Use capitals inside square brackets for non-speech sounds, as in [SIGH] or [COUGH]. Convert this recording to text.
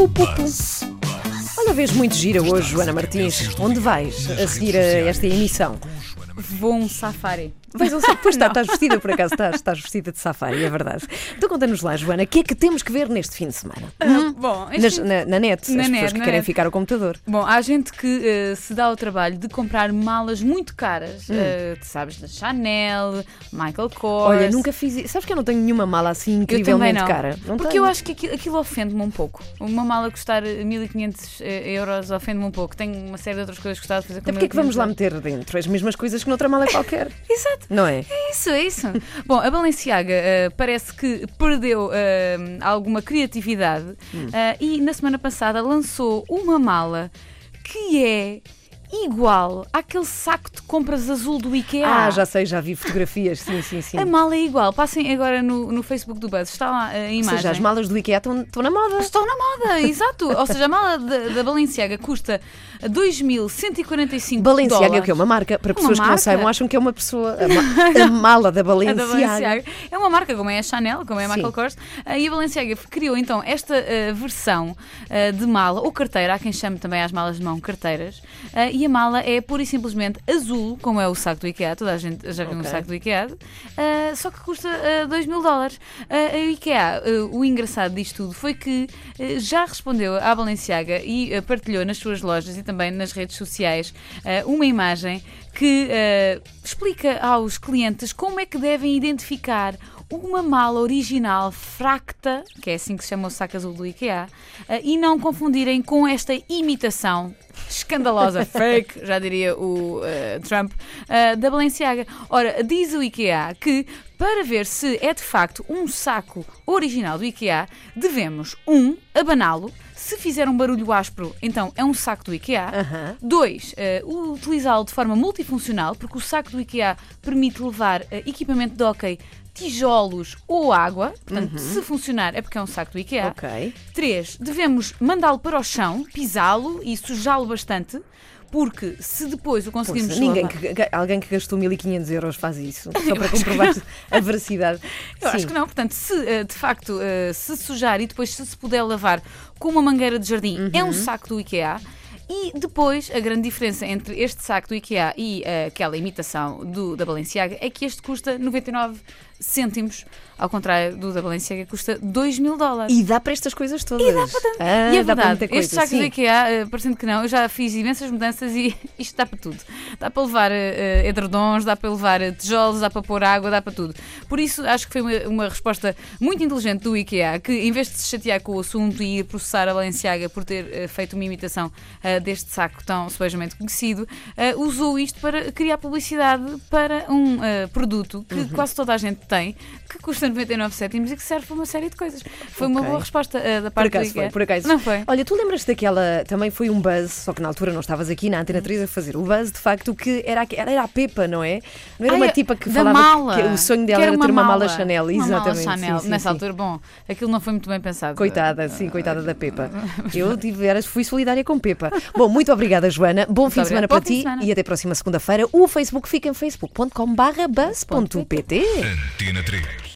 pu, pu, pu. Olha, vês muito gira hoje, Joana Martins. Onde vais a seguir a esta emissão? Vou um safari. Vais ao Pois está, [LAUGHS] estás vestida por acaso, estás, estás vestida de safari, é verdade. Então conta-nos lá, Joana, o que é que temos que ver neste fim de semana? Ah, bom, este Nas- fim- na, na net, Na as net, pessoas que querem net. ficar ao computador. Bom, há gente que eh, se dá ao trabalho de comprar malas muito caras. Hum. tu sabes, da Chanel, Michael Kors. Olha, nunca fiz isso. Sabes que eu não tenho nenhuma mala assim Eu incrivelmente não. cara? Não Porque tenho. eu acho que aquilo, aquilo ofende-me um pouco. Uma mala custar eh, 1500 eh, euros ofende-me um pouco. Tenho uma série de outras coisas que gostava de fazer com Até porque é que vamos lá 1500 meter dentro as mesmas coisas que noutra mala qualquer? [LAUGHS] Exato. Não é? É isso, é isso. [LAUGHS] Bom, a Balenciaga eh, parece que perdeu eh, alguma criatividade Hum. eh, e na semana passada lançou uma mala que é igual àquele saco de compras azul do IKEA. Ah, já sei, já vi fotografias, sim, sim, sim. A mala é igual. Passem agora no, no Facebook do Buzz. Está lá a Ou imagem. seja, as malas do IKEA estão, estão na moda. Estão na moda, [LAUGHS] exato. Ou seja, a mala da, da Balenciaga custa 2.145 Balenciaga, dólares. o que é uma marca, para pessoas que não marca? saibam, acham que é uma pessoa. A, [LAUGHS] a mala da A da Balenciaga. Balenciaga. É uma marca como é a Chanel, como é a Sim. Michael Kors. Ah, E a Balenciaga criou então esta ah, versão ah, de mala, ou carteira, há quem chame também as malas de mão carteiras. Ah, e a mala é pura e simplesmente azul, como é o saco do IKEA. Toda a gente já viu um Ok. saco do IKEA. ah, só que custa 2 mil dólares. Ah, a IKEA, ah, o engraçado disto tudo foi que ah, já respondeu à Balenciaga e ah, partilhou nas suas lojas e também nas redes sociais ah, uma imagem que ah, explica aos clientes como é que devem identificar uma mala original fracta, que é assim que se chama o saco azul do IKEA, ah, e não confundirem com esta imitação escandalosa, [LAUGHS] fake, já diria o ah, Trump, ah, da Balenciaga. Ora, diz o IKEA que para ver se é de facto um saco original do IKEA, devemos, um, abaná-lo. Se fizer um barulho áspero, então é um saco do IKEA. Aham. Dois, eh, utilizá-lo de forma multifuncional, porque o saco do IKEA permite levar eh, equipamento de hóquei, tijolos ou água. Portanto, se funcionar é porque é um saco do IKEA. Ok. Três, devemos mandá-lo para o chão, pisá-lo e sujá-lo bastante, porque se depois o conseguimos Poxa, ninguém que, alguém que gastou 1500 euros faz isso, [LAUGHS] só para comprovar a veracidade. Eu acho Sim. que não. Portanto, se eh, de facto eh, se sujar e depois se se puder lavar com uma mangueira de jardim, é Uhum. um saco do IKEA. E depois, a grande diferença entre este saco do IKEA e eh, aquela imitação do, da Balenciaga é que este custa 99 cêntimos, ao contrário do da Balenciaga, que custa 2 mil dólares. E dá para estas coisas todas. E dá para, ah, e é dá para verdade, coisa. estes sacos sim. do IKEA, eh, parecendo que não, eu já fiz imensas mudanças e [LAUGHS] isto dá para tudo. Dá para levar eh, edredons, dá para levar tijolos, dá para pôr água, dá para tudo. Por isso, acho que foi uma, uma resposta muito inteligente do IKEA, que em vez de se chatear com o assunto e ir processar a Balenciaga por ter eh, feito uma imitação deste saco tão supostamente conhecido, eh, usou isto para criar publicidade para um eh, produto que Uhum. quase toda a gente tem, que custa 99 cêntimos e que serve para uma série de coisas. Foi uma Ok. boa resposta eh, da Por parte do acaso foi, por acaso. Não foi? Olha, tu lembras daquela. Também foi um buzz, só que na altura não estavas aqui na Antena 3 a fazer o buzz, de facto, que era, era a Pepa, não é? Não era Ai, uma a- tipa que falava mala. que o sonho Que dela era, uma ter uma mala, Chanel. Uma Exatamente. mala Chanel. sim, sim, Nessa sim. altura, bom, aquilo não foi muito bem pensado. Coitada, sim, coitada da Pepa. [LAUGHS] Eu tive, era, fui solidária com Pepa. Bom, muito obrigada, Joana. Bom fim de semana obrigada. para ti semana. e até próxima segunda-feira. O Facebook fica em facebook.com/buzz.pt. Antena 3.